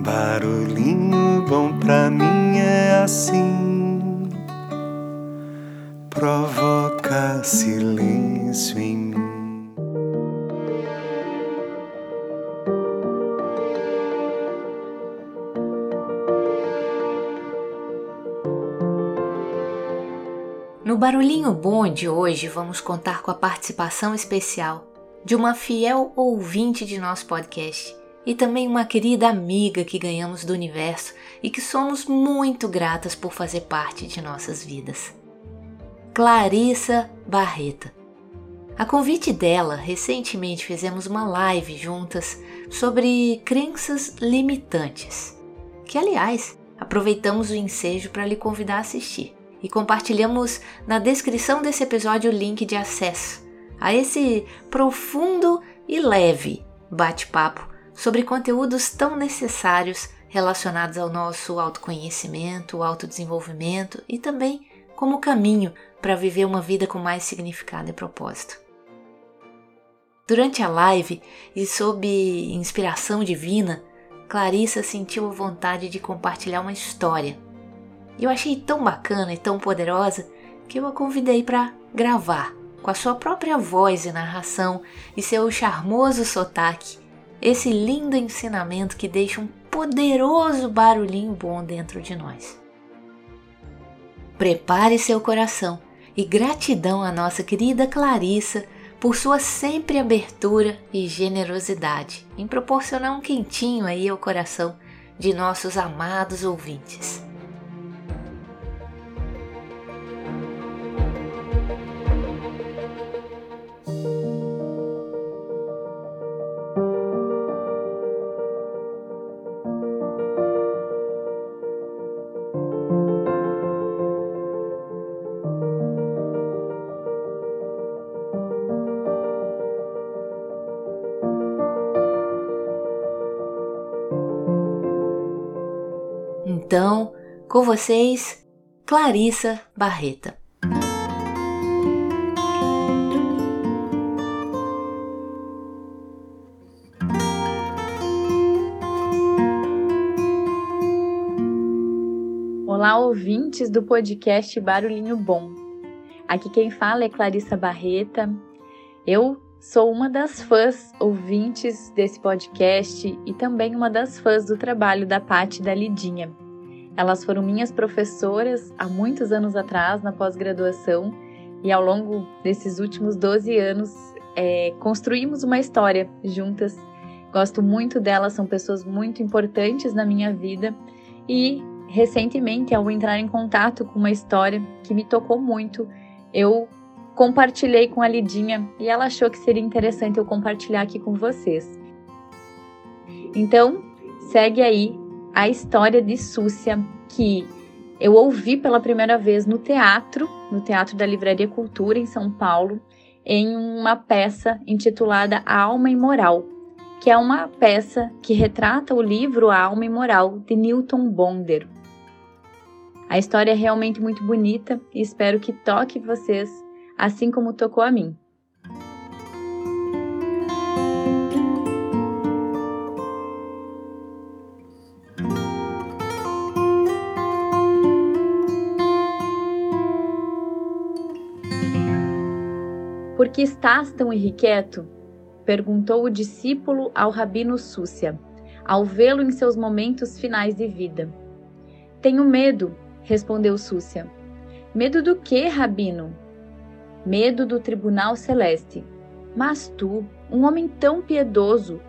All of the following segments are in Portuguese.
Barulhinho bom pra mim é assim, provoca silêncio em mim. No Barulhinho Bom de hoje, vamos contar com a participação especial de uma fiel ouvinte de nosso podcast e também uma querida amiga que ganhamos do universo e que somos muito gratas por fazer parte de nossas vidas. Clarissa Barreta. A convite dela, recentemente fizemos uma live juntas sobre crenças limitantes, que aliás aproveitamos o ensejo para lhe convidar a assistir e compartilhamos na descrição desse episódio o link de acesso a esse profundo e leve bate-papo sobre conteúdos tão necessários relacionados ao nosso autoconhecimento, autodesenvolvimento e também como caminho para viver uma vida com mais significado e propósito. Durante a live e sob inspiração divina, Clarissa sentiu a vontade de compartilhar uma história. Eu achei tão bacana e tão poderosa que eu a convidei para gravar com a sua própria voz e narração e seu charmoso sotaque esse lindo ensinamento que deixa um poderoso barulhinho bom dentro de nós. Prepare seu coração e gratidão à nossa querida Clarissa por sua sempre abertura e generosidade em proporcionar um quentinho aí ao coração de nossos amados ouvintes. Então, com vocês, Clarissa Barreta. Olá, ouvintes do podcast Barulhinho Bom. Aqui quem fala é Clarissa Barreta. Eu sou uma das fãs ouvintes desse podcast e também uma das fãs do trabalho da Pati da Lidinha. Elas foram minhas professoras há muitos anos atrás, na pós-graduação, e ao longo desses últimos 12 anos é, construímos uma história juntas. Gosto muito delas, são pessoas muito importantes na minha vida e recentemente, ao entrar em contato com uma história que me tocou muito, eu compartilhei com a Lidinha e ela achou que seria interessante eu compartilhar aqui com vocês. Então, segue aí a história de Súcia, que eu ouvi pela primeira vez no teatro, no Teatro da Livraria Cultura, em São Paulo, em uma peça intitulada A Alma Imoral, que é uma peça que retrata o livro A Alma Imoral, de Newton Bonder. A história é realmente muito bonita e espero que toque vocês assim como tocou a mim. Que estás tão irrequieto? perguntou o discípulo ao rabino Súcia, ao vê-lo em seus momentos finais de vida. Tenho medo, respondeu Súcia. Medo do que, rabino? Medo do tribunal celeste. Mas tu, um homem tão piedoso,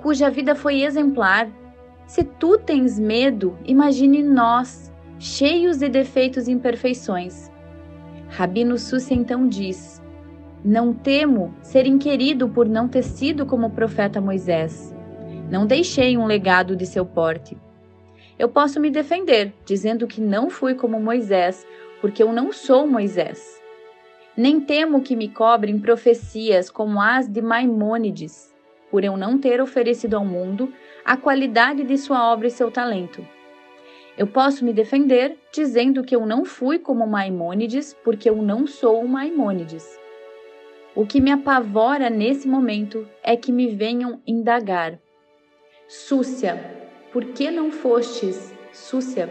cuja vida foi exemplar, se tu tens medo, imagine nós, cheios de defeitos e imperfeições. Rabino Súcia então diz: não temo ser inquirido por não ter sido como o profeta Moisés. Não deixei um legado de seu porte. Eu posso me defender, dizendo que não fui como Moisés, porque eu não sou Moisés. Nem temo que me cobrem profecias como as de Maimônides, por eu não ter oferecido ao mundo a qualidade de sua obra e seu talento. Eu posso me defender dizendo que eu não fui como Maimônides, porque eu não sou Maimônides. O que me apavora nesse momento é que me venham indagar. Súcia, Por que não fostes, Súcia?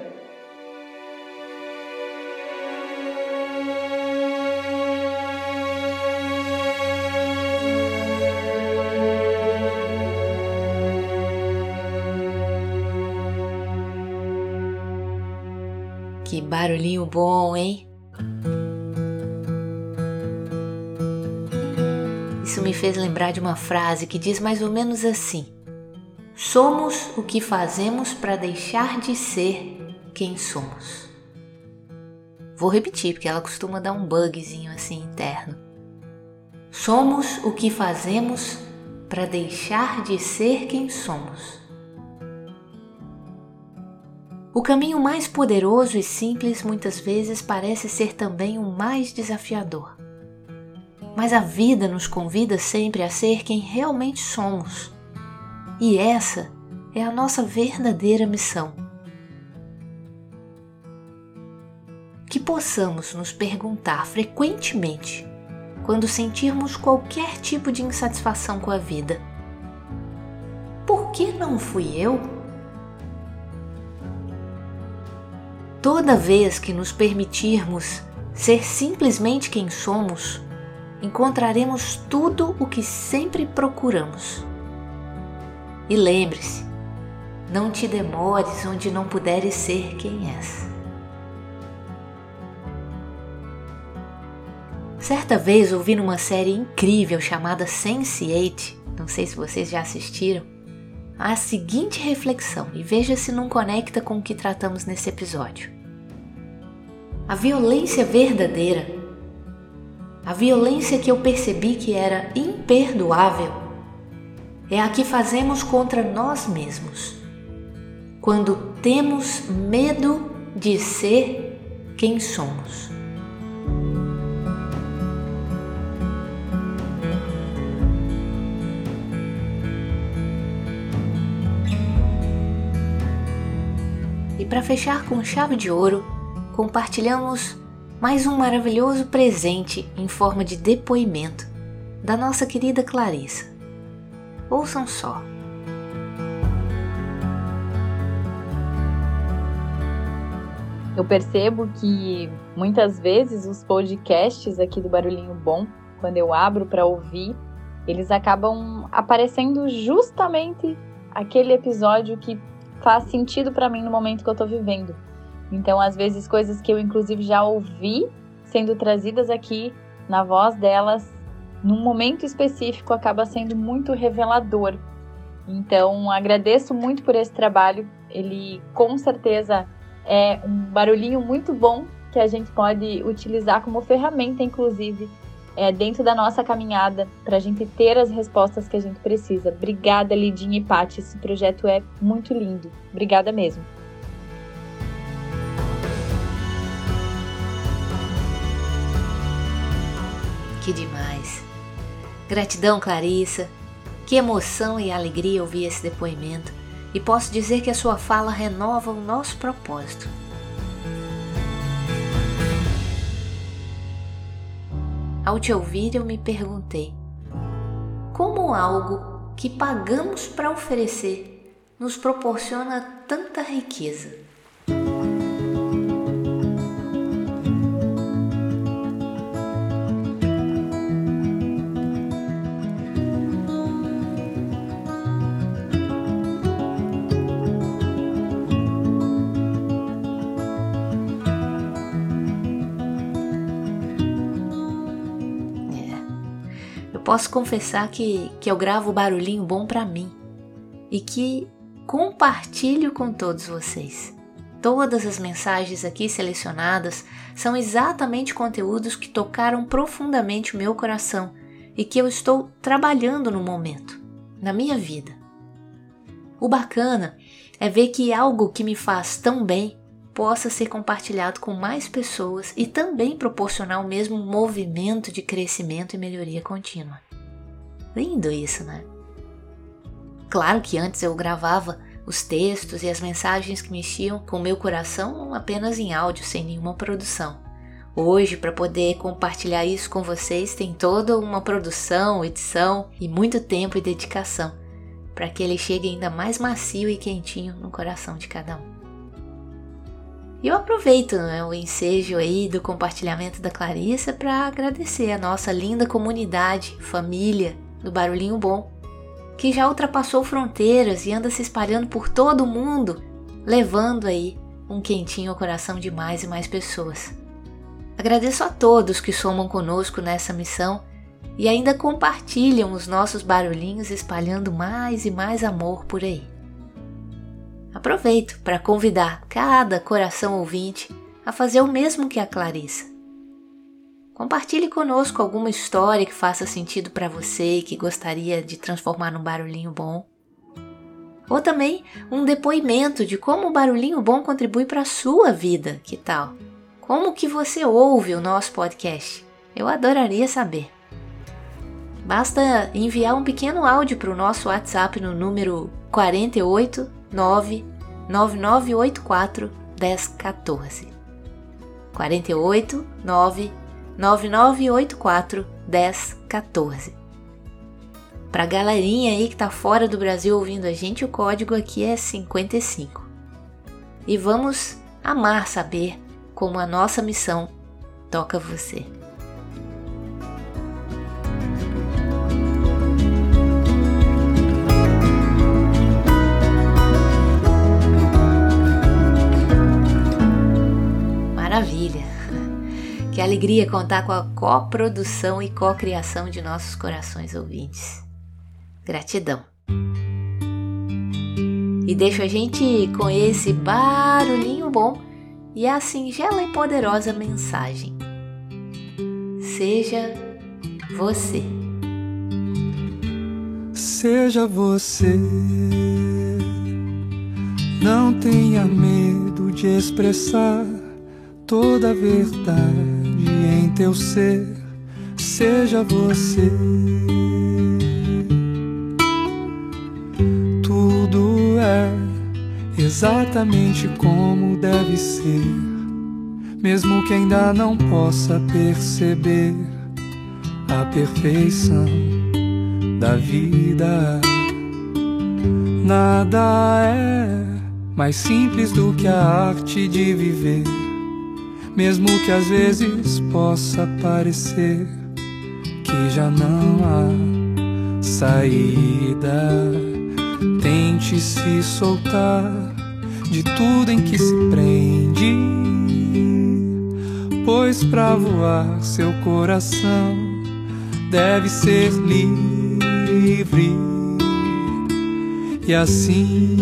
Que barulhinho bom, hein? Me fez lembrar de uma frase que diz mais ou menos assim: Somos o que fazemos para deixar de ser quem somos. Vou repetir porque ela costuma dar um bugzinho assim interno. Somos o que fazemos para deixar de ser quem somos. O caminho mais poderoso e simples muitas vezes parece ser também o mais desafiador. Mas a vida nos convida sempre a ser quem realmente somos. E essa é a nossa verdadeira missão. Que possamos nos perguntar frequentemente quando sentirmos qualquer tipo de insatisfação com a vida: por que não fui eu? Toda vez que nos permitirmos ser simplesmente quem somos, encontraremos tudo o que sempre procuramos. E lembre-se, não te demores onde não puderes ser quem és. Certa vez ouvi numa série incrível chamada Sense8, não sei se vocês já assistiram, a seguinte reflexão e veja se não conecta com o que tratamos nesse episódio. A violência verdadeira, a violência que eu percebi que era imperdoável, é a que fazemos contra nós mesmos, quando temos medo de ser quem somos. E para fechar com chave de ouro, compartilhamos mais um maravilhoso presente em forma de depoimento da nossa querida Clarissa. Ouçam só. Eu percebo que muitas vezes os podcasts aqui do Barulhinho Bom, quando eu abro para ouvir, eles acabam aparecendo justamente aquele episódio que faz sentido para mim no momento que eu tô vivendo. Então, às vezes, coisas que eu inclusive já ouvi sendo trazidas aqui na voz delas, num momento específico, acaba sendo muito revelador. Então, agradeço muito por esse trabalho. Ele com certeza é um barulhinho muito bom que a gente pode utilizar como ferramenta, inclusive, é, dentro da nossa caminhada, para a gente ter as respostas que a gente precisa. Obrigada, Lidinha e Paty. Esse projeto é muito lindo. Obrigada mesmo. Que demais! Gratidão, Clarissa. Que emoção e alegria ouvir esse depoimento. E posso dizer que a sua fala renova o nosso propósito Ao te ouvir, eu me perguntei: como algo que pagamos para oferecer nos proporciona tanta riqueza? Posso confessar que, que eu gravo barulhinho bom para mim e que compartilho com todos vocês. Todas as mensagens aqui selecionadas são exatamente conteúdos que tocaram profundamente o meu coração e que eu estou trabalhando no momento, na minha vida. O bacana é ver que algo que me faz tão bem possa ser compartilhado com mais pessoas e também proporcionar o mesmo movimento de crescimento e melhoria contínua. Lindo isso, né? Claro que antes eu gravava os textos e as mensagens que mexiam com meu coração apenas em áudio, sem nenhuma produção. Hoje, para poder compartilhar isso com vocês, tem toda uma produção, edição e muito tempo e dedicação. para que ele chegue ainda mais macio e quentinho no coração de cada um. E eu aproveito né, o ensejo aí do compartilhamento da Clarissa para agradecer a nossa linda comunidade, família do Barulhinho Bom, que já ultrapassou fronteiras e anda se espalhando por todo o mundo, levando aí um quentinho ao coração de mais e mais pessoas. Agradeço a todos que somam conosco nessa missão e ainda compartilham os nossos barulhinhos espalhando mais e mais amor por aí. Aproveito para convidar cada coração ouvinte a fazer o mesmo que a Clarissa. Compartilhe conosco alguma história que faça sentido para você e que gostaria de transformar num barulhinho bom. Ou também um depoimento de como o barulhinho bom contribui para a sua vida, que tal? Como que você ouve o nosso podcast? Eu adoraria saber. Basta enviar um pequeno áudio para o nosso WhatsApp no número 48 9984 1014. 48 9984 1014. Pra galerinha aí que tá fora do Brasil ouvindo a gente, o código aqui é 55. E vamos amar saber como a nossa missão toca você. Alegria contar com a coprodução e cocriação de nossos corações ouvintes. Gratidão! E deixo a gente com esse barulhinho bom e a singela e poderosa mensagem. Seja você. Seja você. Não tenha medo de expressar toda a verdade em teu ser. Seja você. Tudo é exatamente como deve ser, mesmo que ainda não possa perceber a perfeição da vida. Nada é mais simples do que a arte de viver, mesmo que às vezes possa parecer que já não há saída. Tente se soltar de tudo em que se prende, pois para voar seu coração deve ser livre. E assim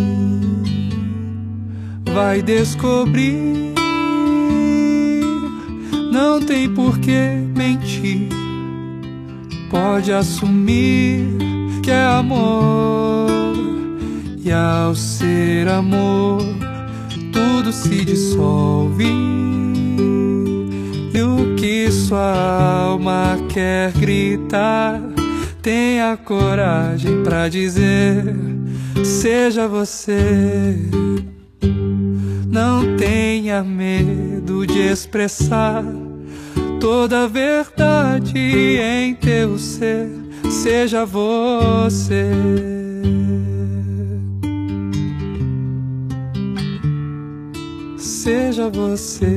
vai descobrir. Não tem por que mentir, pode assumir que é amor e ao ser amor, tudo se dissolve. E o que sua alma quer gritar, tenha coragem para dizer: seja você. Não tenha medo de expressar toda a verdade em teu ser. Seja você. seja você.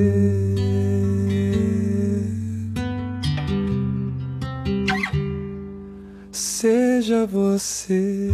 Seja você.